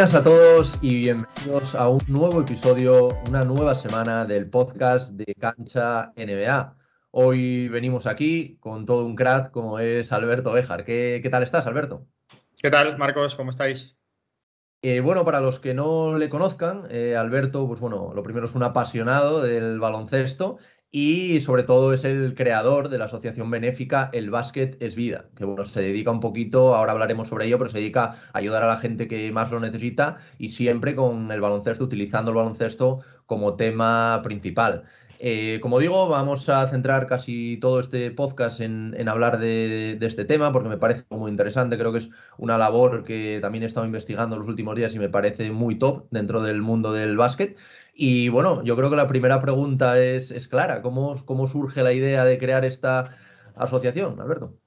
Buenas a todos y bienvenidos a un nuevo episodio, una nueva semana del podcast de Cancha NBA. Hoy venimos aquí con todo un crack como es Alberto Bejar. ¿Qué, tal estás, Alberto? ¿Qué tal, Marcos? ¿Cómo estáis? Eh, bueno, para los que no le conozcan, eh, Alberto, pues bueno, lo primero es un apasionado del baloncesto y sobre todo es el creador de la asociación benéfica El Básquet es Vida, que bueno, se dedica un poquito, ahora hablaremos sobre ello, pero se dedica a ayudar a la gente que más lo necesita y siempre con el baloncesto, utilizando el baloncesto como tema principal. Eh, como digo, vamos a centrar casi todo este podcast en, hablar de, de, este tema porque me parece muy interesante. Creo que es una labor que también he estado investigando en los últimos días y me parece muy top dentro del mundo del básquet. Y bueno, yo creo que la primera pregunta es, es clara. ¿Cómo, ¿Cómo, surge la idea de crear esta asociación, Alberto?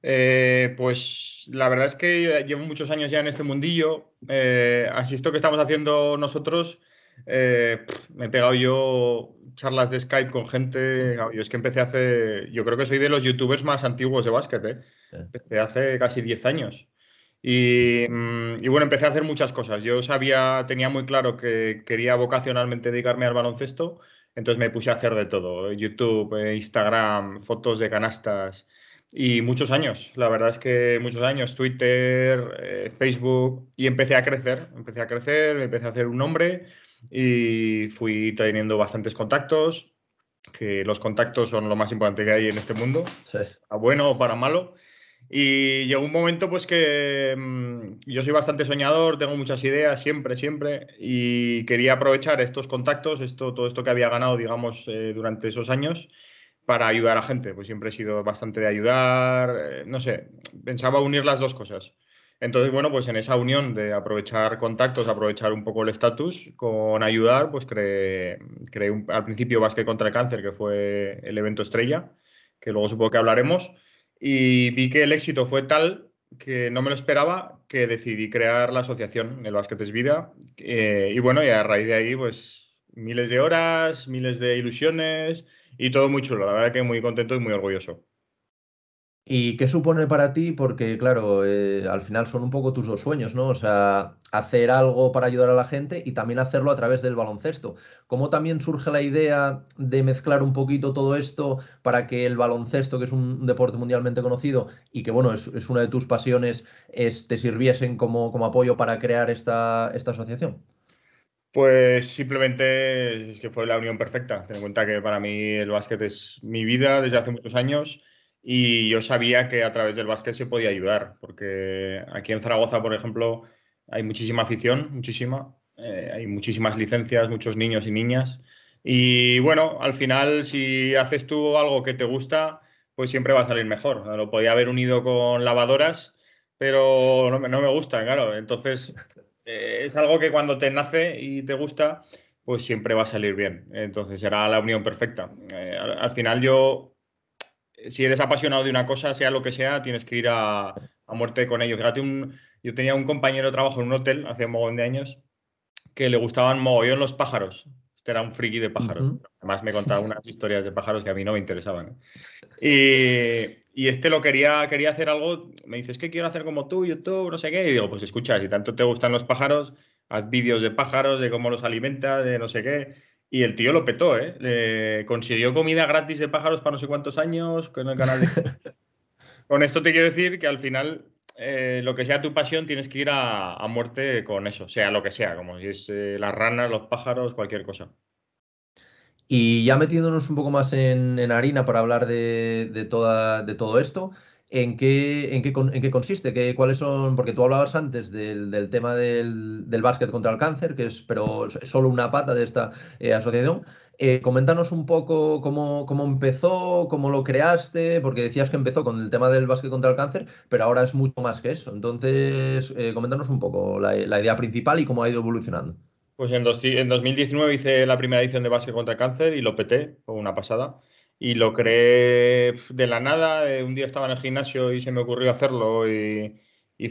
Eh, pues la verdad es que llevo muchos años ya en este mundillo. Eh, así esto que estamos haciendo nosotros, eh, me he pegado yo charlas de Skype con gente. Yo es que empecé hace. Yo creo que soy de los youtubers más antiguos de básquet. ¿eh? Empecé hace casi 10 años. Mm, y, bueno, empecé a hacer muchas cosas. Yo sabía, tenía muy claro que quería vocacionalmente dedicarme al baloncesto, entonces me puse a hacer de todo, YouTube, eh, Instagram, fotos de canastas y muchos años, la verdad es que muchos años, Twitter, eh, Facebook y empecé a crecer, empecé a crecer, empecé a hacer un nombre y fui teniendo bastantes contactos, que los contactos son lo más importante que hay en este mundo, a bueno o para malo. Y llegó un momento pues que mm, yo soy bastante soñador, tengo muchas ideas siempre, siempre, y quería aprovechar estos contactos, esto, todo esto que había ganado, digamos, eh, durante esos años, para ayudar a gente. Pues siempre he sido bastante de ayudar, eh, no sé, pensaba unir las dos cosas. Entonces, bueno, pues en esa unión de aprovechar contactos, aprovechar un poco el estatus con ayudar, pues creé, creé al principio Básquet contra el Cáncer, que fue el evento estrella, que luego supongo que hablaremos y vi que el éxito fue tal que no me lo esperaba, que decidí crear la asociación El Básquet es Vida. Eh, y bueno, y a raíz de ahí, pues miles de horas, miles de ilusiones y todo muy chulo. La verdad que muy contento y muy orgulloso. ¿Y qué supone para ti? Porque, claro, eh, al final son un poco tus dos sueños, ¿no? O sea, hacer algo para ayudar a la gente y también hacerlo a través del baloncesto. ¿Cómo también surge la idea de mezclar un poquito todo esto para que el baloncesto, que es un deporte mundialmente conocido y que, bueno, es, una de tus pasiones, te sirviesen como, como apoyo para crear esta, esta asociación? Pues simplemente es que fue la unión perfecta. Ten en cuenta que para mí el básquet es mi vida desde hace muchos años y yo sabía que a través del básquet se podía ayudar, porque aquí en Zaragoza, por ejemplo, hay muchísima afición, muchísima, eh, hay muchísimas licencias, muchos niños y niñas. Y bueno, al final, si haces tú algo que te gusta, pues siempre va a salir mejor. Lo podía haber unido con lavadoras, pero no me, no me gusta, claro. Entonces, eh, es algo que cuando te nace y te gusta, pues siempre va a salir bien. Entonces, será la unión perfecta. Eh, al, final, yo si eres apasionado de una cosa, sea lo que sea, tienes que ir a, muerte con ello. Fíjate, un, yo tenía un compañero de trabajo en un hotel hace un montón de años que le gustaban mogollón los pájaros. Este era un friki de pájaros. Además me contaba unas historias de pájaros que a mí no me interesaban. Y, y, este lo quería, quería hacer algo, me dice, es que quiero hacer como tú, YouTube, no sé qué. Y digo, pues escucha, si tanto te gustan los pájaros, haz vídeos de pájaros, de cómo los alimenta, de no sé qué. Y el tío lo petó, ¿eh? Le consiguió comida gratis de pájaros para no sé cuántos años con el canal de... con esto te quiero decir que al final, eh, lo que sea tu pasión, tienes que ir a, muerte con eso, sea lo que sea, como si es eh, las ranas, los pájaros, cualquier cosa. Y ya metiéndonos un poco más en, harina para hablar de, toda, de todo esto, ¿En qué, en, qué, ¿En qué consiste? ¿Qué, ¿Cuáles son? Porque tú hablabas antes del, tema del, del, básquet contra el cáncer, que es pero solo una pata de esta eh, asociación. Eh, coméntanos un poco cómo, cómo, empezó, cómo lo creaste, porque decías que empezó con el tema del básquet contra el cáncer, pero ahora es mucho más que eso. Entonces, eh, coméntanos un poco la, idea principal y cómo ha ido evolucionando. Pues en, en 2019 hice la primera edición de básquet contra el cáncer y lo peté, fue una pasada y lo creé de la nada. Un día estaba en el gimnasio y se me ocurrió hacerlo y,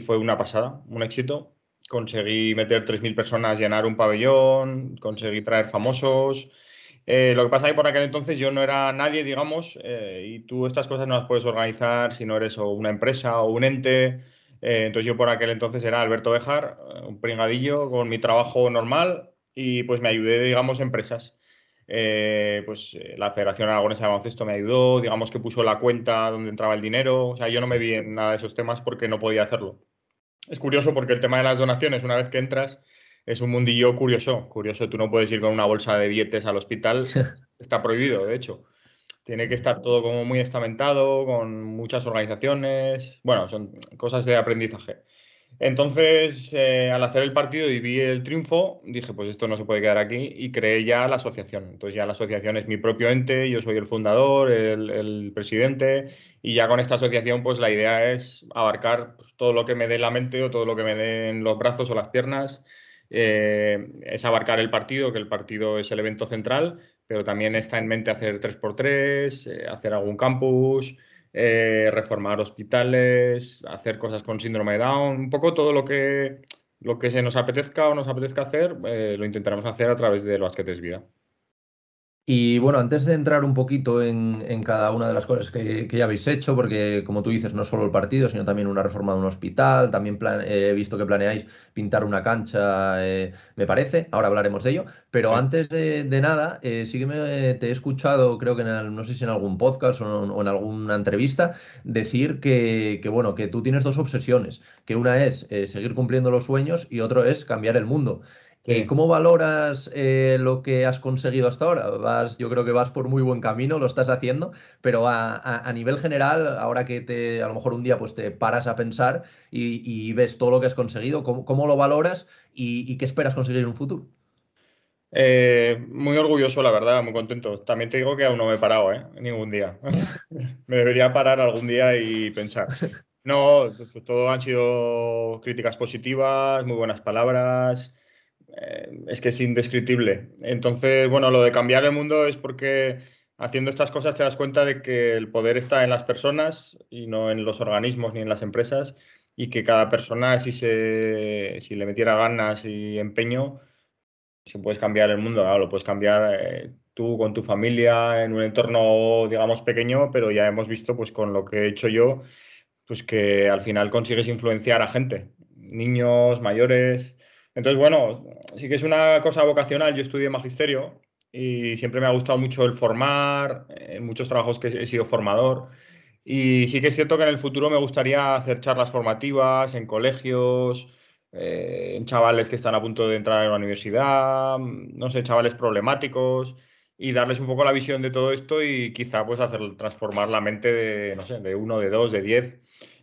fue una pasada, un éxito. Conseguí meter 3.000 personas, llenar un pabellón, conseguí traer famosos. Eh, lo que pasa es que por aquel entonces yo no era nadie, digamos, eh, y tú estas cosas no las puedes organizar si no eres una empresa o un ente. Eh, entonces yo por aquel entonces era Alberto Bejar, un pringadillo con mi trabajo normal y pues me ayudé, digamos, empresas. Eh, pues eh, la Federación Aragonesa de Baloncesto me ayudó, digamos que puso la cuenta donde entraba el dinero, o sea, yo no me vi en nada de esos temas porque no podía hacerlo. Es curioso porque el tema de las donaciones, una vez que entras, es un mundillo curioso, curioso, tú no puedes ir con una bolsa de billetes al hospital, está prohibido, de hecho. Tiene que estar todo como muy estamentado, con muchas organizaciones, bueno, son cosas de aprendizaje. Entonces, eh, al hacer el partido y vi el triunfo, dije, pues esto no se puede quedar aquí y creé ya la asociación. Entonces ya la asociación es mi propio ente, yo soy el fundador, el, presidente y ya con esta asociación pues la idea es abarcar pues, todo lo que me dé la mente o todo lo que me den los brazos o las piernas. Eh, es abarcar el partido, que el partido es el evento central, pero también está en mente hacer 3x3, eh, hacer algún campus, eh, reformar hospitales, hacer cosas con síndrome de Down, un poco todo lo que, lo que se nos apetezca o nos apetezca hacer, eh, lo intentaremos hacer a través del Basquetes Vida. Y bueno, antes de entrar un poquito en, cada una de las cosas que, ya habéis hecho, porque como tú dices, no solo el partido, sino también una reforma de un hospital, también he visto que planeáis pintar una cancha, eh, me parece, ahora hablaremos de ello, pero antes de, nada, eh, sí que me, te he escuchado, creo que en no sé si en algún podcast o, en alguna entrevista, decir que, bueno, que tú tienes dos obsesiones, que una es eh, seguir cumpliendo los sueños y otro es cambiar el mundo. ¿Cómo valoras eh, lo que has conseguido hasta ahora? Vas, yo creo que vas por muy buen camino, lo estás haciendo, pero a, nivel general, ahora que te, a lo mejor un día pues te paras a pensar y, ves todo lo que has conseguido, ¿cómo, lo valoras y, qué esperas conseguir en un futuro? Eh, muy orgulloso, la verdad, muy contento. También te digo que aún no me he parado, ¿eh? Ningún día. me debería parar algún día y pensar. No, pues, todo han sido críticas positivas, muy buenas palabras. Eh, es que es indescriptible. Entonces, bueno, lo de cambiar el mundo es porque haciendo estas cosas te das cuenta de que el poder está en las personas y no en los organismos ni en las empresas y que cada persona, si, se, si le metiera ganas y empeño, si puedes cambiar el mundo, lo puedes cambiar eh, tú con tu familia en un entorno, digamos, pequeño, pero ya hemos visto, pues con lo que he hecho yo, pues que al final consigues influenciar a gente, niños, mayores, entonces, bueno, sí que es una cosa vocacional. Yo estudié magisterio y siempre me ha gustado mucho el formar, en muchos trabajos que he sido formador. Y sí que es cierto que en el futuro me gustaría hacer charlas formativas en colegios, eh, en chavales que están a punto de entrar en la universidad, no sé, chavales problemáticos y darles un poco la visión de todo esto y quizá pues hacer transformar la mente de, no sé, de uno, de dos, de diez.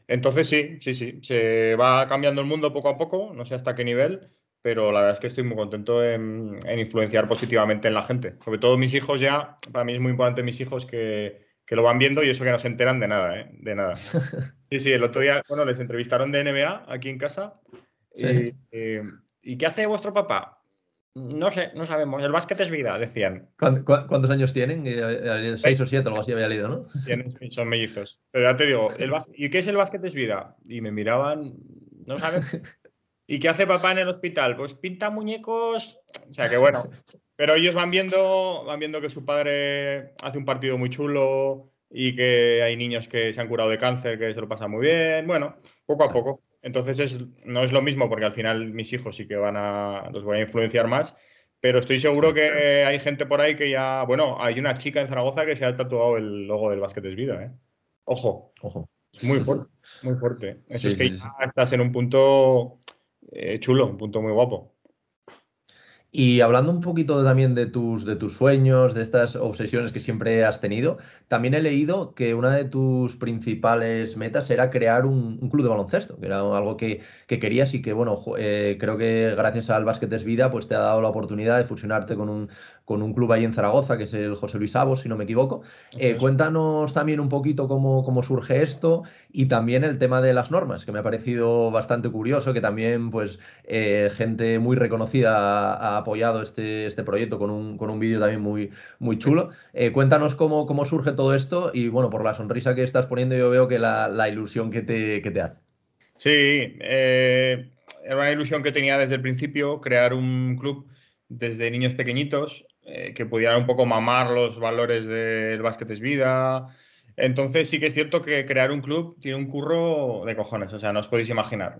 Entonces sí, sí, sí, se va cambiando el mundo poco a poco, no sé hasta qué nivel, pero la verdad es que estoy muy contento en, influenciar positivamente en la gente. Sobre todo mis hijos ya, para mí es muy importante mis hijos que, que lo van viendo y eso que no se enteran de nada, ¿eh? De nada. Sí, sí, el otro día, bueno, les entrevistaron de NBA aquí en casa. Y, eh, ¿Y qué hace vuestro papá? No sé, no sabemos. El básquet es vida, decían. ¿Cuántos años tienen? Seis o siete, algo así había leído, ¿no? son mellizos. Pero ya te digo, el ¿y qué es el básquet es vida? Y me miraban, no saben. ¿Y qué hace papá en el hospital? Pues pinta muñecos. O sea que bueno. Pero ellos van viendo, van viendo que su padre hace un partido muy chulo y que hay niños que se han curado de cáncer, que se lo pasan muy bien. Bueno, poco a poco. Entonces no es lo mismo porque al final mis hijos sí que van a, los voy a influenciar más. Pero estoy seguro que hay gente por ahí que ya, bueno, hay una chica en Zaragoza que se ha tatuado el logo del Básquet es Vida, ¿eh? Ojo. Ojo. Muy fuerte, muy fuerte. Eso es que ya estás en un punto eh, chulo, un punto muy guapo. Y hablando un poquito también de tus, de tus sueños, de estas obsesiones que siempre has tenido, también he leído que una de tus principales metas era crear un, club de baloncesto, que era algo que, querías y que, bueno, eh, creo que gracias al Básquet Vida, pues te ha dado la oportunidad de fusionarte con un, con un club ahí en Zaragoza, que es el José Luis Avos, si no me equivoco. Eh, cuéntanos también un poquito cómo, cómo, surge esto y también el tema de las normas, que me ha parecido bastante curioso, que también pues eh, gente muy reconocida ha, apoyado este, este proyecto con un, con un vídeo también muy, muy chulo. Eh, cuéntanos cómo, cómo surge todo esto y bueno, por la sonrisa que estás poniendo yo veo que la, la ilusión que te, que te hace. Sí, era una ilusión que tenía desde el principio, crear un club desde niños pequeñitos eh, que pudieran un poco mamar los valores del básquet es vida, Entonces sí que es cierto que crear un club tiene un curro de cojones, o sea, no os podéis imaginar.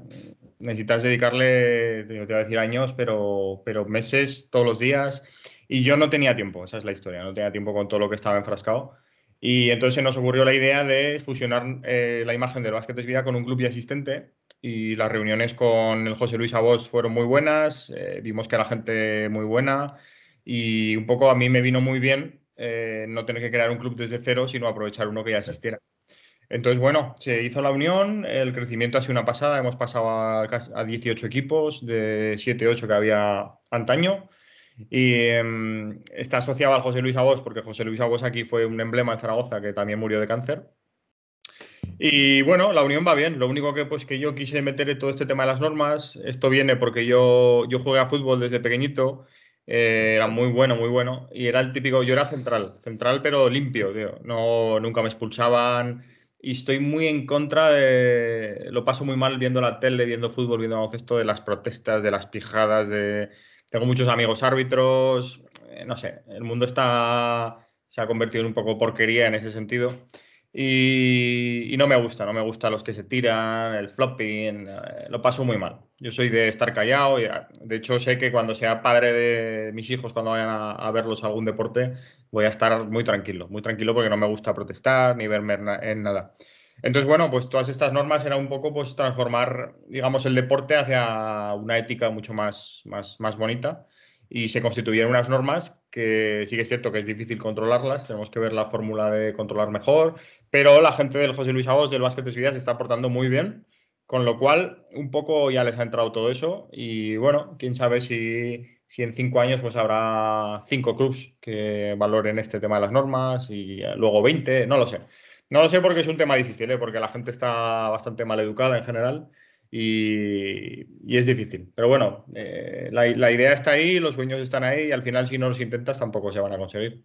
Necesitas dedicarle, te voy a decir años, pero, pero meses, todos los días. Y yo no tenía tiempo, esa es la historia, no tenía tiempo con todo lo que estaba enfrascado. Y entonces se nos ocurrió la idea de fusionar eh, la imagen del Básquet es Vida con un club y asistente. Y las reuniones con el José Luis Abos fueron muy buenas, eh, vimos que era gente muy buena y un poco a mí me vino muy bien eh, no tener que crear un club desde cero, sino aprovechar uno que ya existiera. Entonces, bueno, se hizo la unión, el crecimiento ha sido una pasada, hemos pasado a, a 18 equipos de 7, 8 que había antaño. Y em, está asociado al José Luis Abos, porque José Luis Abos aquí fue un emblema en Zaragoza que también murió de cáncer. Y bueno, la unión va bien. Lo único que, pues, que yo quise meter en todo este tema de las normas, esto viene porque yo, yo jugué a fútbol desde pequeñito, eh, era muy bueno, muy bueno. Y era el típico, yo era central, central pero limpio, tío. No, nunca me expulsaban. Y estoy muy en contra de. Lo paso muy mal viendo la tele, viendo fútbol, viendo baloncesto, de las protestas, de las pijadas, de tengo muchos amigos árbitros, eh, no sé, el mundo está, se ha convertido en un poco porquería en ese sentido. Y, no me gusta, no me gusta los que se tiran, el flopping, eh, lo paso muy mal. Yo soy de estar callado y ah, de hecho sé que cuando sea padre de mis hijos, cuando vayan a, verlos a algún deporte, voy a estar muy tranquilo, muy tranquilo porque no me gusta protestar ni verme en nada. Entonces, bueno, pues todas estas normas eran un poco pues transformar, digamos, el deporte hacia una ética mucho más, más, más bonita y se constituyeron unas normas que sí que es cierto que es difícil controlarlas, tenemos que ver la fórmula de controlar mejor, pero la gente del José Luis Abos del Básquet de Ciudad se está portando muy bien, con lo cual un poco ya les ha entrado todo eso y bueno, quién sabe si, si en cinco años pues habrá cinco clubs que valoren este tema de las normas y luego 20, no lo sé. No lo sé porque es un tema difícil, ¿eh? porque la gente está bastante mal educada en general y, es difícil. Pero bueno, eh, la, idea está ahí, los sueños están ahí y al final si no los intentas tampoco se van a conseguir.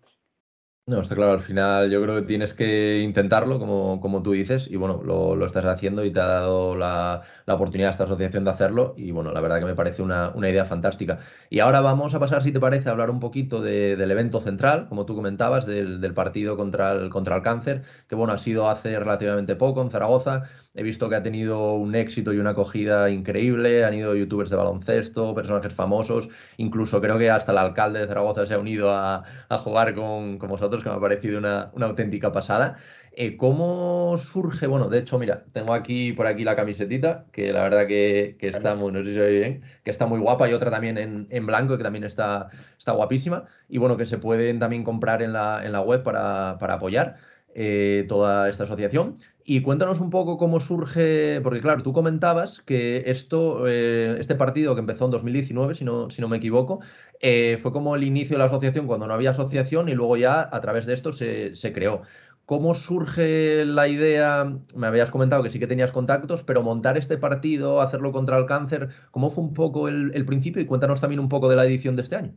No, está claro, al final yo creo que tienes que intentarlo, como, como tú dices, y bueno, lo, lo estás haciendo y te ha dado la, la, oportunidad a esta asociación de hacerlo, y bueno, la verdad que me parece una, una idea fantástica. Y ahora vamos a pasar, si te parece, a hablar un poquito de, del evento central, como tú comentabas, del, del, partido contra el, contra el cáncer, que bueno, ha sido hace relativamente poco en Zaragoza. He visto que ha tenido un éxito y una acogida increíble, han ido youtubers de baloncesto, personajes famosos, incluso creo que hasta el alcalde de Zaragoza se ha unido a, a jugar con, con vosotros que me ha parecido una, una auténtica pasada. Eh, ¿Cómo surge? Bueno, de hecho, mira, tengo aquí por aquí la camisetita, que la verdad que, que está muy, no sé si se ve bien, que está muy guapa, y otra también en, en, blanco, que también está, está guapísima, y bueno, que se pueden también comprar en la, en la web para, para apoyar eh, toda esta asociación. Y cuéntanos un poco cómo surge, porque claro, tú comentabas que esto, eh, este partido que empezó en 2019, si no, si no me equivoco, eh, fue como el inicio de la asociación cuando no había asociación y luego ya a través de esto se, se, creó. ¿Cómo surge la idea? Me habías comentado que sí que tenías contactos, pero montar este partido, hacerlo contra el cáncer, ¿cómo fue un poco el, el principio? Y cuéntanos también un poco de la edición de este año.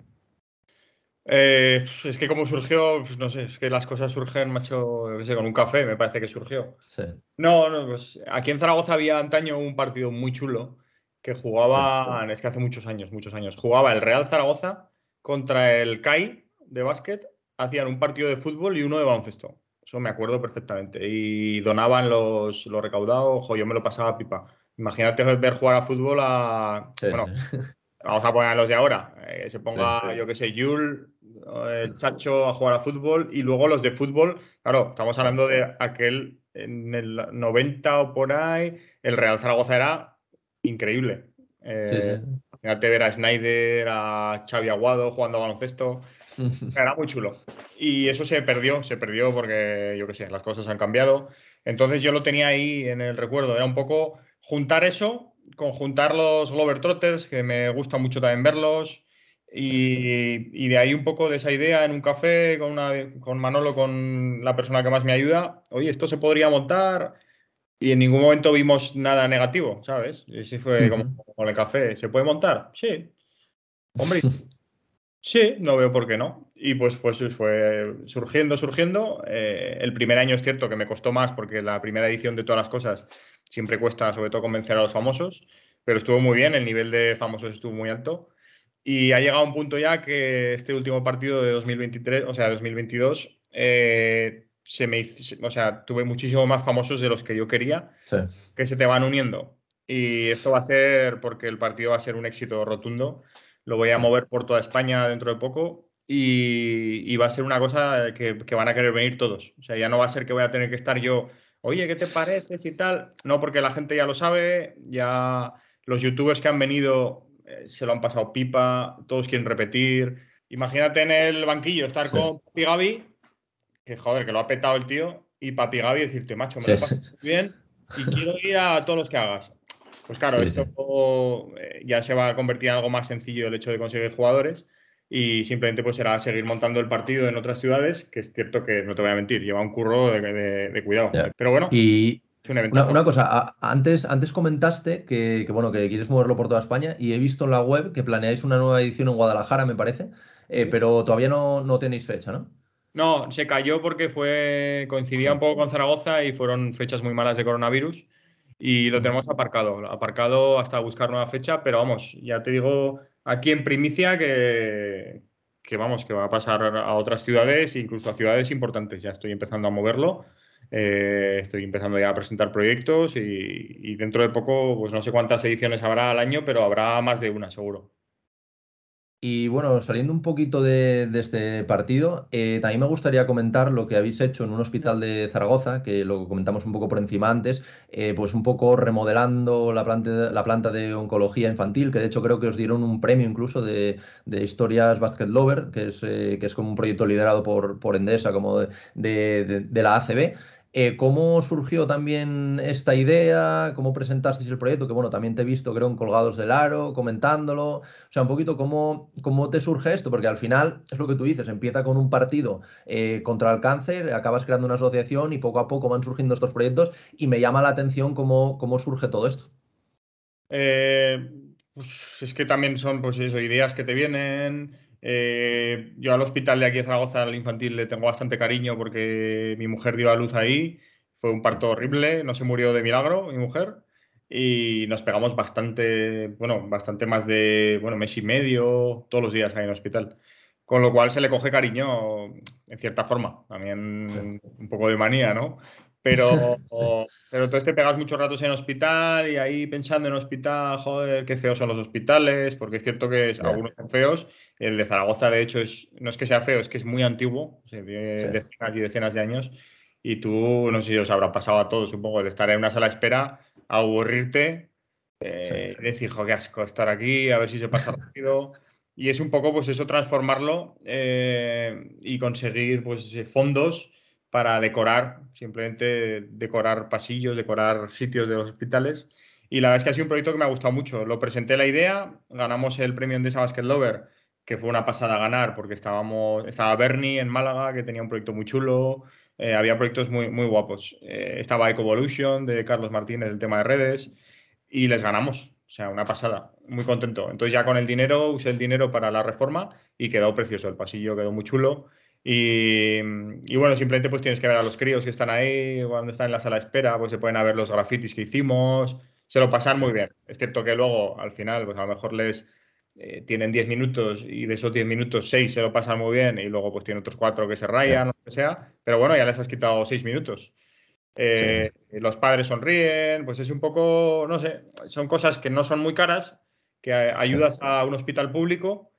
Eh, es que como surgió, pues no sé, es que las cosas surgen, macho, no sé, con un café me parece que surgió. Sí. No, no, pues aquí en Zaragoza había antaño un partido muy chulo que jugaba, sí. es que hace muchos años, muchos años, jugaba el Real Zaragoza contra el CAI de básquet, hacían un partido de fútbol y uno de baloncesto. Eso me acuerdo perfectamente. Y donaban los, los recaudados, ojo, yo me lo pasaba pipa. Imagínate ver jugar a fútbol a. Sí. Bueno, vamos a poner a los de ahora. Eh, se ponga, sí, sí. yo qué sé, Yul, el Chacho a jugar a fútbol y luego los de fútbol, claro, estamos hablando de aquel en el 90 o por ahí, el Real Zaragoza era increíble. Eh, Fíjate ver a Snyder, a Xavi Aguado jugando a baloncesto. Era muy chulo. Y eso se perdió, se perdió porque, yo qué sé, las cosas han cambiado. Entonces yo lo tenía ahí en el recuerdo. Era un poco juntar eso, conjuntar los Globetrotters, que me gusta mucho también verlos, y, y, de ahí un poco de esa idea en un café con, una, con Manolo, con la persona que más me ayuda, oye, esto se podría montar y en ningún momento vimos nada negativo, ¿sabes? Y así fue como con el café, ¿se puede montar? Sí. Hombre, sí, no veo por qué no. Y pues, pues fue surgiendo, surgiendo. Eh, el primer año es cierto que me costó más porque la primera edición de todas las cosas siempre cuesta sobre todo convencer a los famosos, pero estuvo muy bien, el nivel de famosos estuvo muy alto. Y ha llegado un punto ya que este último partido de 2023, o sea, 2022, eh, se me, o sea, tuve muchísimo más famosos de los que yo quería, que se te van uniendo. Y esto va a ser porque el partido va a ser un éxito rotundo. Lo voy a mover por toda España dentro de poco y, va a ser una cosa que, van a querer venir todos. O sea, ya no va a ser que voy a tener que estar yo, oye, ¿qué te pareces y tal? No, porque la gente ya lo sabe, ya los youtubers que han venido eh, se lo han pasado pipa, todos quieren repetir. Imagínate en el banquillo estar con Papi Gaby, que joder, que lo ha petado el tío, y Papi Gaby decirte, macho, me lo paso bien y quiero ir a todos los que hagas. Pues claro, esto eh, ya se va a convertir en algo más sencillo el hecho de conseguir jugadores y simplemente pues será seguir montando el partido en otras ciudades, que es cierto que no te voy a mentir, lleva un curro de, cuidado. Pero bueno. Y una, cosa, antes, antes comentaste que, bueno, que quieres moverlo por toda España y he visto en la web que planeáis una nueva edición en Guadalajara, me parece, eh, pero todavía no, no tenéis fecha, ¿no? No, se cayó porque fue coincidía un poco con Zaragoza y fueron fechas muy malas de coronavirus y lo tenemos aparcado, aparcado hasta buscar nueva fecha, pero vamos, ya te digo aquí en primicia que, que vamos, que va a pasar a otras ciudades, incluso a ciudades importantes. Ya estoy empezando a moverlo. Eh, estoy empezando ya a presentar proyectos y, y, dentro de poco, pues no sé cuántas ediciones habrá al año, pero habrá más de una, seguro. Y bueno, saliendo un poquito de, este partido, eh, también me gustaría comentar lo que habéis hecho en un hospital de Zaragoza, que lo comentamos un poco por encima antes, eh, pues un poco remodelando la planta, la planta de oncología infantil, que de hecho creo que os dieron un premio incluso de, historias Basket Lover, que es, eh, que es como un proyecto liderado por, por Endesa, como de, de la ACB. Eh, ¿Cómo surgió también esta idea? ¿Cómo presentasteis el proyecto? Que bueno, también te he visto, creo, en Colgados del Aro, comentándolo. O sea, un poquito cómo, cómo te surge esto, porque al final es lo que tú dices, empieza con un partido eh, contra el cáncer, acabas creando una asociación y poco a poco van surgiendo estos proyectos y me llama la atención cómo, cómo surge todo esto. Eh, pues es que también son pues ideas que te vienen. Eh, yo al hospital de aquí de Zaragoza, al infantil, le tengo bastante cariño porque mi mujer dio a luz ahí. Fue un parto horrible, no se murió de milagro mi mujer. Y nos pegamos bastante, bueno, bastante más de, bueno, mes y medio, todos los días ahí en el hospital. Con lo cual se le coge cariño en cierta forma, también un poco de manía, ¿no? Pero, pero entonces te pegas muchos ratos en hospital y ahí pensando en hospital, joder, qué feos son los hospitales, porque es cierto que algunos son feos. El de Zaragoza, de hecho, es, no es que sea feo, es que es muy antiguo, tiene decenas y decenas de años. Y tú, no sé si os habrá pasado a todos, supongo, el estar en una sala de espera, aburrirte, eh, decir, jo, qué asco estar aquí, a ver si se pasa rápido. Y es un poco, pues eso, transformarlo eh, y conseguir, pues, fondos para decorar, simplemente decorar pasillos, decorar sitios de los hospitales. Y la verdad es que ha sido un proyecto que me ha gustado mucho. Lo presenté la idea, ganamos el premio Endesa Basket Lover, que fue una pasada ganar porque estábamos, estaba Bernie en Málaga, que tenía un proyecto muy chulo, eh, había proyectos muy, muy guapos. Eh, estaba Ecovolution de Carlos Martínez, el tema de redes, y les ganamos. O sea, una pasada, muy contento. Entonces ya con el dinero, usé el dinero para la reforma y quedó precioso. El pasillo quedó muy chulo y, bueno, simplemente pues tienes que ver a los críos que están ahí, cuando están en la sala de espera, pues se pueden ver los grafitis que hicimos, se lo pasan muy bien. Es cierto que luego, al final, pues a lo mejor les eh, tienen 10 minutos y de esos 10 minutos 6 se lo pasan muy bien y luego pues tienen otros 4 que se rayan, o lo que sea, pero bueno, ya les has quitado 6 minutos. Eh, los padres sonríen, pues es un poco, no sé, son cosas que no son muy caras, que ayudas a un hospital público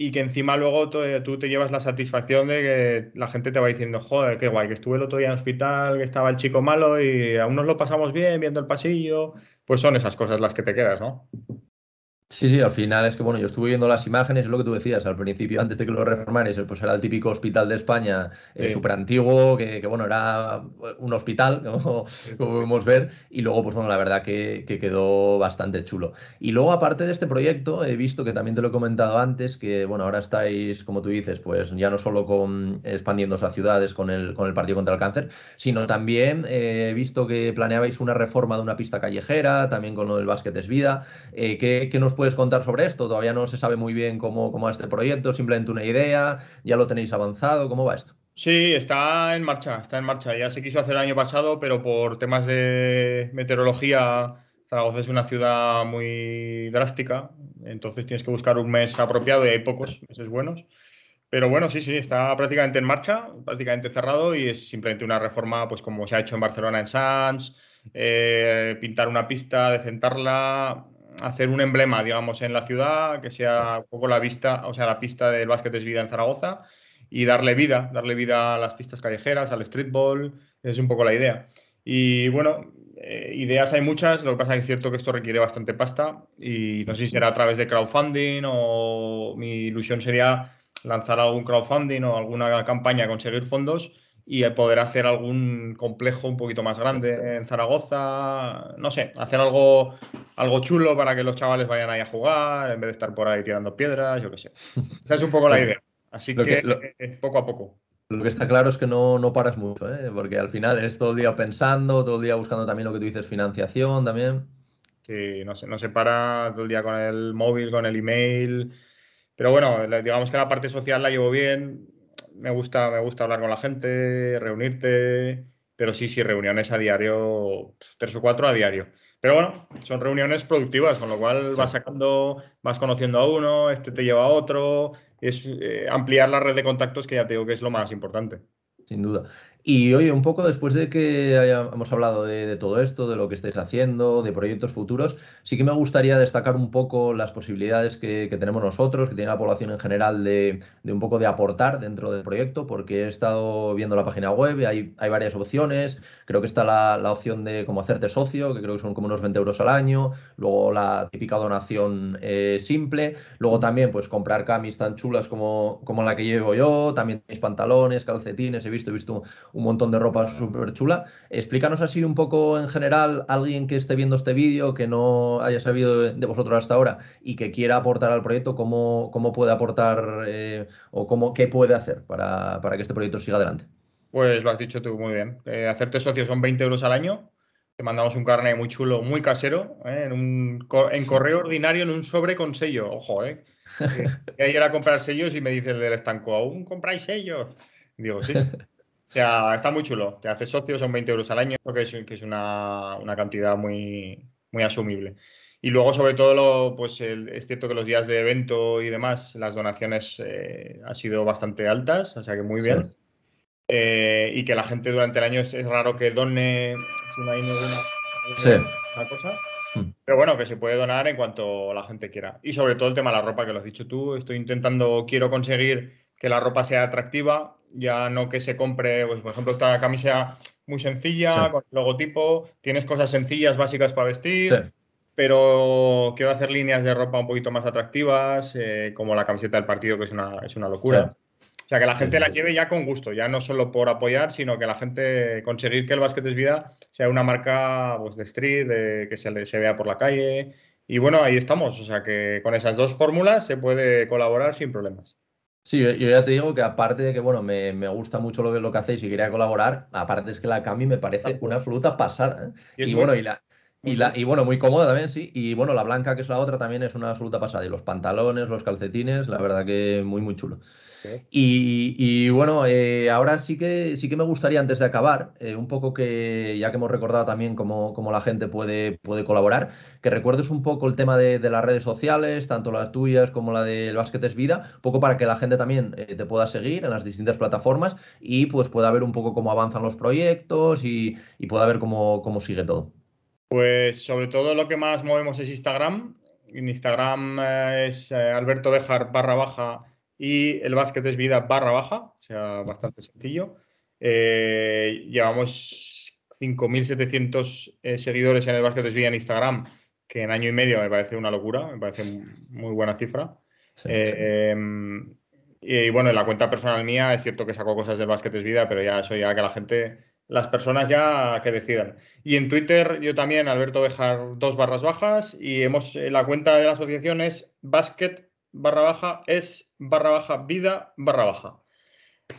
y que encima luego tú te llevas la satisfacción de que la gente te va diciendo, joder, qué guay, que estuve el otro día en el hospital, que estaba el chico malo y aún nos lo pasamos bien viendo el pasillo, pues son esas cosas las que te quedas, ¿no? Sí, sí, al final es que, bueno, yo estuve viendo las imágenes, es lo que tú decías al principio, antes de que lo reformares, pues era el típico hospital de España, eh, súper antiguo, que, bueno, era un hospital, como, podemos ver, y luego, pues bueno, la verdad que, quedó bastante chulo. Y luego, aparte de este proyecto, he visto que también te lo he comentado antes, que, bueno, ahora estáis, como tú dices, pues ya no solo con expandiendo a ciudades con el, con el partido contra el cáncer, sino también eh, he visto que planeabais una reforma de una pista callejera, también con lo del básquet es vida, eh, ¿qué, ¿qué nos puedes contar sobre esto? Todavía no se sabe muy bien cómo, cómo va este proyecto, simplemente una idea, ya lo tenéis avanzado, ¿cómo va esto? Sí, está en marcha, está en marcha. Ya se quiso hacer el año pasado, pero por temas de meteorología, Zaragoza es una ciudad muy drástica, entonces tienes que buscar un mes apropiado y hay pocos meses buenos. Pero bueno, sí, sí, está prácticamente en marcha, prácticamente cerrado y es simplemente una reforma, pues como se ha hecho en Barcelona en Sanz, eh, pintar una pista, decentarla, hacer un emblema, digamos, en la ciudad, que sea un poco la vista, o sea, la pista del básquet es vida en Zaragoza y darle vida, darle vida a las pistas callejeras, al streetball, es un poco la idea. Y bueno, eh, ideas hay muchas, lo que pasa es que es cierto que esto requiere bastante pasta y no sé si será a través de crowdfunding o mi ilusión sería lanzar algún crowdfunding o alguna campaña, conseguir fondos y poder hacer algún complejo un poquito más grande en Zaragoza, no sé, hacer algo, algo chulo para que los chavales vayan ahí a jugar en vez de estar por ahí tirando piedras, yo qué sé. Esa es un poco la idea. Así que, poco a poco. Lo que está claro es que no, no paras mucho, ¿eh? porque al final es todo el día pensando, todo el día buscando también lo que tú dices, financiación también. Sí, no se, no se para todo el día con el móvil, con el email. Pero bueno, digamos que la parte social la llevo bien. Me gusta, me gusta hablar con la gente, reunirte, pero sí, sí, reuniones a diario, tres o cuatro a diario. Pero bueno, son reuniones productivas, con lo cual vas sacando, vas conociendo a uno, este te lleva a otro, es eh, ampliar la red de contactos que ya te digo que es lo más importante. Sin duda. Y oye, un poco después de que hayamos hablado de, todo esto, de lo que estáis haciendo, de proyectos futuros, sí que me gustaría destacar un poco las posibilidades que, tenemos nosotros, que tiene la población en general, de, un poco de aportar dentro del proyecto, porque he estado viendo la página web, hay, hay varias opciones, creo que está la, opción de cómo hacerte socio, que creo que son como unos 20 euros al año, luego la típica donación eh, simple, luego también pues comprar camis tan chulas como, como la que llevo yo, también mis pantalones, calcetines, he visto, he visto un montón de ropa súper chula. Explícanos así un poco en general, alguien que esté viendo este vídeo, que no haya sabido de vosotros hasta ahora y que quiera aportar al proyecto, cómo, cómo puede aportar eh, o cómo, qué puede hacer para, que este proyecto siga adelante. Pues lo has dicho tú muy bien. Eh, hacerte socio son 20 euros al año. Te mandamos un carnet muy chulo, muy casero, eh, en, un, en correo ordinario, en un sobre con sello. Ojo, ¿eh? Que ayer a comprar sellos y me dice el del estanco, ¿aún compráis sellos? Digo, sí. O sea, está muy chulo. Te haces socio, son 20 euros al año, que es, que es una, cantidad muy, muy asumible. Y luego, sobre todo, lo, pues es cierto que los días de evento y demás, las donaciones eh, han sido bastante altas, o sea que muy bien. Eh, y que la gente durante el año es, raro que done si no hay ninguna, cosa. Hmm. Pero bueno, que se puede donar en cuanto la gente quiera. Y sobre todo el tema de la ropa, que lo has dicho tú. Estoy intentando, quiero conseguir que la ropa sea atractiva, ya no que se compre, pues, por ejemplo, esta camisa muy sencilla, con el logotipo, tienes cosas sencillas, básicas para vestir, pero quiero hacer líneas de ropa un poquito más atractivas, eh, como la camiseta del partido, que es una, es una locura. O sea, que la gente la lleve ya con gusto, ya no solo por apoyar, sino que la gente conseguir que el básquet es vida sea una marca pues, de street, de, que se, se vea por la calle. Y bueno, ahí estamos. O sea, que con esas dos fórmulas se puede colaborar sin problemas. Sí, yo ya te digo que aparte de que, bueno, me, gusta mucho lo que, lo que hacéis y quería colaborar, aparte es que la Cami me parece una absoluta pasada. ¿eh? Y, bueno, y la, y, la, y bueno, muy cómoda también, sí. Y bueno, la blanca, que es la otra, también es una absoluta pasada. Y los pantalones, los calcetines, la verdad que muy, muy chulo. Y, bueno, eh, ahora sí que, sí que me gustaría, antes de acabar, eh, un poco que, ya que hemos recordado también cómo, cómo, la gente puede, puede colaborar, que recuerdes un poco el tema de, las redes sociales, tanto las tuyas como la del Básquet es Vida, un poco para que la gente también eh, te pueda seguir en las distintas plataformas y pues pueda ver un poco cómo avanzan los proyectos y, pueda ver cómo, cómo sigue todo. Pues sobre todo lo que más movemos es Instagram. En Instagram es Alberto Bejar barra baja y el básquet es vida barra baja, o sea, bastante sencillo. Eh, llevamos 5.700 eh, seguidores en el básquet es vida en Instagram, que en año y medio me parece una locura, me parece muy buena cifra. Em, y, bueno, en la cuenta personal mía es cierto que saco cosas del básquet es vida, pero ya eso ya que la gente, las personas ya que decidan. Y en Twitter yo también, Alberto Bejar, dos barras bajas, y hemos, la cuenta de la asociación es básquet barra baja es barra baja vida barra baja.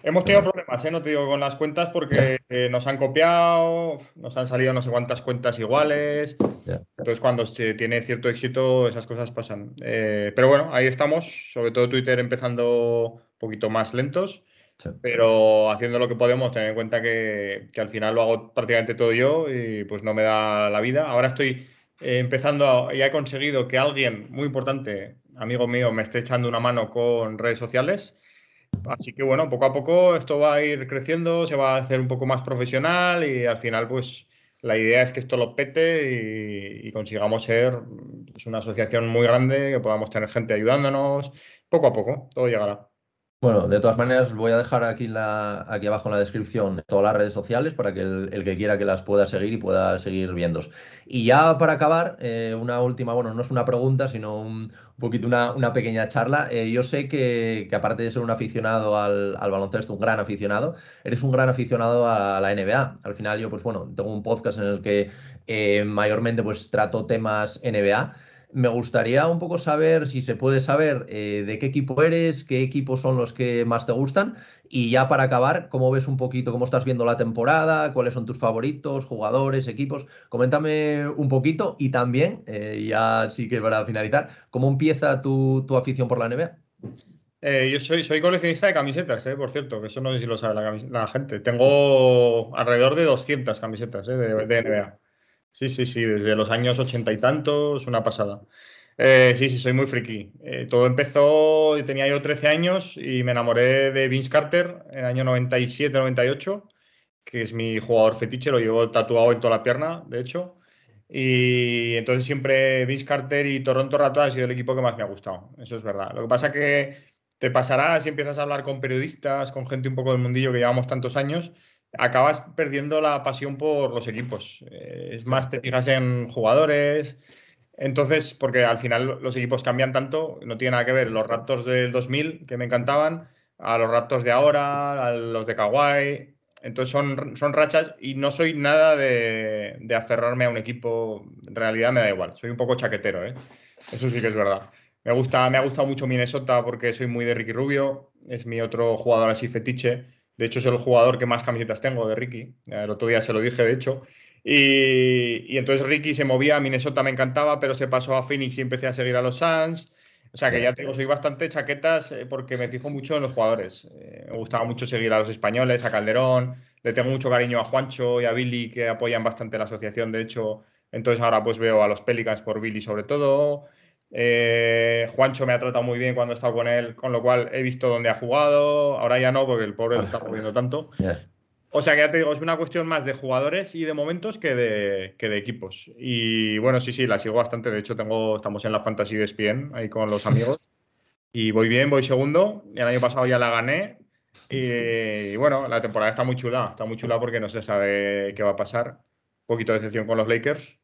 Hemos tenido problemas, ¿eh? no te digo con las cuentas, porque eh, nos han copiado, nos han salido no sé cuántas cuentas iguales. Entonces, cuando se tiene cierto éxito, esas cosas pasan. Eh, pero bueno, ahí estamos, sobre todo Twitter empezando un poquito más lentos, pero haciendo lo que podemos, tener en cuenta que, que, al final lo hago prácticamente todo yo y pues no me da la vida. Ahora estoy empezando y he conseguido que alguien muy importante amigo mío me esté echando una mano con redes sociales. Así que bueno, poco a poco esto va a ir creciendo, se va a hacer un poco más profesional y al final pues la idea es que esto lo pete y, consigamos ser pues, una asociación muy grande, que podamos tener gente ayudándonos, poco a poco, todo llegará. Bueno, de todas maneras, voy a dejar aquí, la, aquí abajo en la descripción todas las redes sociales para que el, que quiera que las pueda seguir y pueda seguir viendo. Y ya para acabar, eh, una última, bueno, no es una pregunta, sino un, poquito una, una pequeña charla. Eh, yo sé que, aparte de ser un aficionado al, baloncesto, un gran aficionado, eres un gran aficionado a la NBA. Al final yo, pues bueno, tengo un podcast en el que eh, mayormente pues trato temas NBA me gustaría un poco saber si se puede saber eh, de qué equipo eres, qué equipos son los que más te gustan y ya para acabar, cómo ves un poquito, cómo estás viendo la temporada, cuáles son tus favoritos, jugadores, equipos. Coméntame un poquito y también, eh, ya sí que para finalizar, ¿cómo empieza tu, afición por la NBA? Eh, yo soy, soy coleccionista de camisetas, por cierto, que eso no sé si lo sabe la, gente. Tengo alrededor de 200 camisetas de NBA. Sí, sí, sí, desde los años ochenta y tantos, una pasada. Eh, sí, sí, soy muy friki. Eh, todo empezó, tenía yo 13 años y me enamoré de Vince Carter en el año 97-98, que es mi jugador fetiche, lo llevo tatuado en toda la pierna, de hecho. Y entonces siempre Vince Carter y Toronto Raptors ha sido el equipo que más me ha gustado, eso es verdad. Lo que pasa que te pasará si empiezas a hablar con periodistas, con gente un poco del mundillo que llevamos tantos años, acabas perdiendo la pasión por los equipos. Eh, es más, te fijas en jugadores. Entonces, porque al final los equipos cambian tanto, no tiene nada que ver los Raptors del 2000, que me encantaban, a los Raptors de ahora, a los de Kawhi. Entonces son, son rachas y no soy nada de, de, aferrarme a un equipo. En realidad me da igual, soy un poco chaquetero, ¿eh? Eso sí que es verdad. Me, gusta, me ha gustado mucho Minnesota porque soy muy de Ricky Rubio, es mi otro jugador así fetiche. De hecho, es el jugador que más camisetas tengo de Ricky. El otro día se lo dije, de hecho. Y, entonces Ricky se movía, a Minnesota me encantaba, pero se pasó a Phoenix y empecé a seguir a los Suns. O sea que ya tengo, soy bastante chaquetas eh, porque me fijo mucho en los jugadores. Eh, me gustaba mucho seguir a los españoles, a Calderón. Le tengo mucho cariño a Juancho y a Billy, que apoyan bastante la asociación, de hecho. Entonces ahora pues veo a los Pelicans por Billy sobre todo. Eh, Juancho me ha tratado muy bien cuando he estado con él, con lo cual he visto dónde ha jugado. Ahora ya no, porque el pobre lo está moviendo tanto. O sea que ya te digo, es una cuestión más de jugadores y de momentos que de, que de equipos. Y bueno, sí, sí, la sigo bastante. De hecho, tengo, estamos en la Fantasy de ahí con los amigos. Y voy bien, voy segundo. El año pasado ya la gané. Y, bueno, la temporada está muy chula. Está muy chula porque no se sabe qué va a pasar. Un poquito de excepción con los Lakers.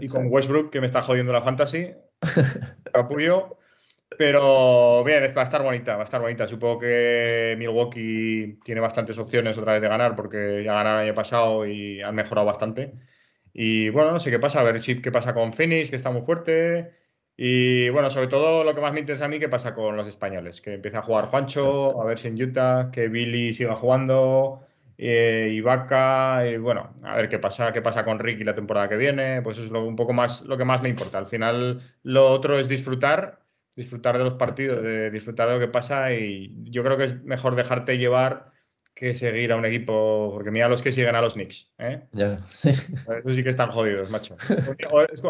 y con Westbrook, que me está jodiendo la fantasy. Capullo. Pero bien, va a estar bonita, va a estar bonita. Supongo que Milwaukee tiene bastantes opciones otra vez de ganar porque ya ganaron el año pasado y han mejorado bastante. Y bueno, no sé qué pasa, a ver si qué pasa con Phoenix, que está muy fuerte. Y bueno, sobre todo lo que más me interesa a mí, qué pasa con los españoles, que empieza a jugar Juancho, a ver si en Utah, que Billy siga jugando, eh, Ibaka, y bueno, a ver qué pasa, qué pasa con Ricky la temporada que viene, pues eso es lo, un poco más lo que más me importa. Al final lo otro es disfrutar, disfrutar de los partidos, de disfrutar de lo que pasa y yo creo que es mejor dejarte llevar que seguir a un equipo, porque mira los que siguen a los Knicks. ¿eh? Ya, sí. Eso sí que están jodidos, macho.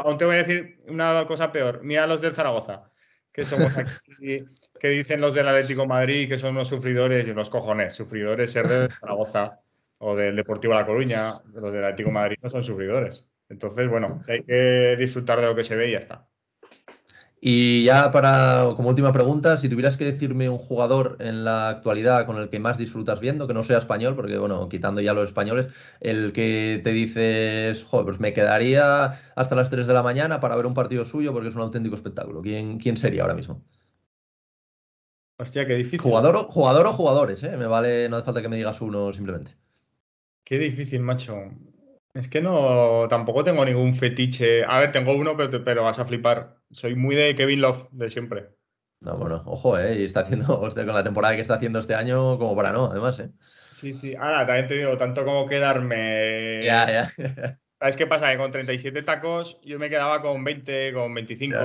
Aún te voy a decir una cosa peor, mira los del Zaragoza, que somos aquí, que dicen los del Atlético Madrid que son unos sufridores y los cojones, sufridores ser de Zaragoza o del Deportivo La Coruña, los del Atlético Madrid no son sufridores. Entonces, bueno, hay que disfrutar de lo que se ve y ya está. Y ya para, como última pregunta, si tuvieras que decirme un jugador en la actualidad con el que más disfrutas viendo, que no sea español, porque bueno, quitando ya los españoles, el que te dices, joder, pues me quedaría hasta las 3 de la mañana para ver un partido suyo porque es un auténtico espectáculo. ¿Quién, quién sería ahora mismo? Hostia, qué difícil. Jugador o, jugador o jugadores, ¿eh? Me vale, no hace falta que me digas uno simplemente. Qué difícil, macho. Es que no, tampoco tengo ningún fetiche. A ver, tengo uno, pero, pero vas a flipar. Soy muy de Kevin Love, de siempre. No, bueno, ojo, ¿eh? Y está haciendo, hostia, con la temporada que está haciendo este año, como para no, además, ¿eh? Sí, sí. Ahora, también te digo, tanto como quedarme. Ya, ya. ¿Sabes qué pasa? Que con 37 tacos yo me quedaba con 20, con 25.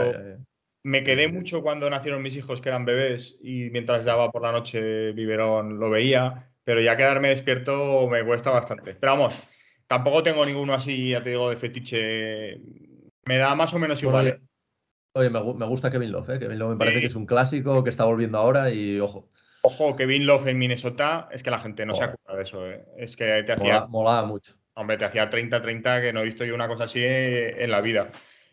Me quedé mucho cuando nacieron mis hijos, que eran bebés, y mientras daba por la noche biberón lo veía, pero ya quedarme despierto me cuesta bastante. Pero vamos, tampoco tengo ninguno así, ya te digo, de fetiche. Me da más o menos igual. Oye, ¿eh? me, gusta Kevin Love, ¿eh? Kevin Love me parece que es un clásico que está volviendo ahora y ojo. Ojo, Kevin Love en Minnesota, es que la gente no se acuerda de eso. ¿eh? Es que te hacía. Molaba mucho. Hombre, te hacía 30-30 que no he visto yo una cosa así en la vida.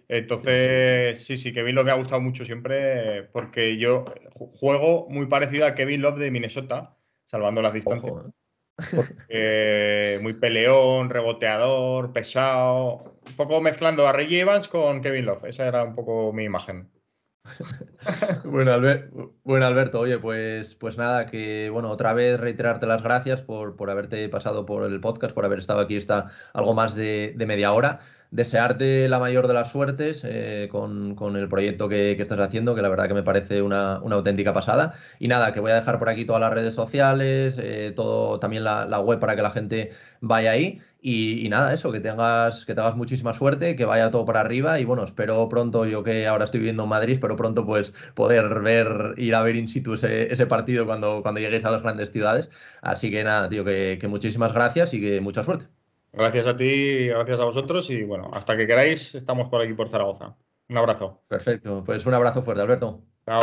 Entonces, sí, sí, Kevin Love me ha gustado mucho siempre porque yo juego muy parecido a Kevin Love de Minnesota, salvando las distancias. ¿eh? muy peleón, reboteador, pesado, un poco mezclando a Ray Evans con Kevin Love. Esa era un poco mi imagen. bueno, Alberto, oye, pues, pues nada, que bueno, otra vez reiterarte las gracias por, por haberte pasado por el podcast, por haber estado aquí está algo más de, media hora. Desearte la mayor de las suertes eh, con, el proyecto que, estás haciendo, que la verdad que me parece una, auténtica pasada. Y nada, que voy a dejar por aquí todas las redes sociales, eh, todo también la, la web para que la gente vaya ahí. Y, nada, eso, que tengas, que tengas muchísima suerte, que vaya todo para arriba y bueno, espero pronto, yo que ahora estoy viviendo en Madrid, pero pronto pues poder ver, ir a ver in situ ese, partido cuando, cuando lleguéis a las grandes ciudades. Así que nada, tío, que, que muchísimas gracias y que mucha suerte. Gracias a ti, gracias a vosotros y bueno, hasta que queráis, estamos por aquí por Zaragoza. Un abrazo. Perfecto, pues un abrazo fuerte, Alberto. Chao.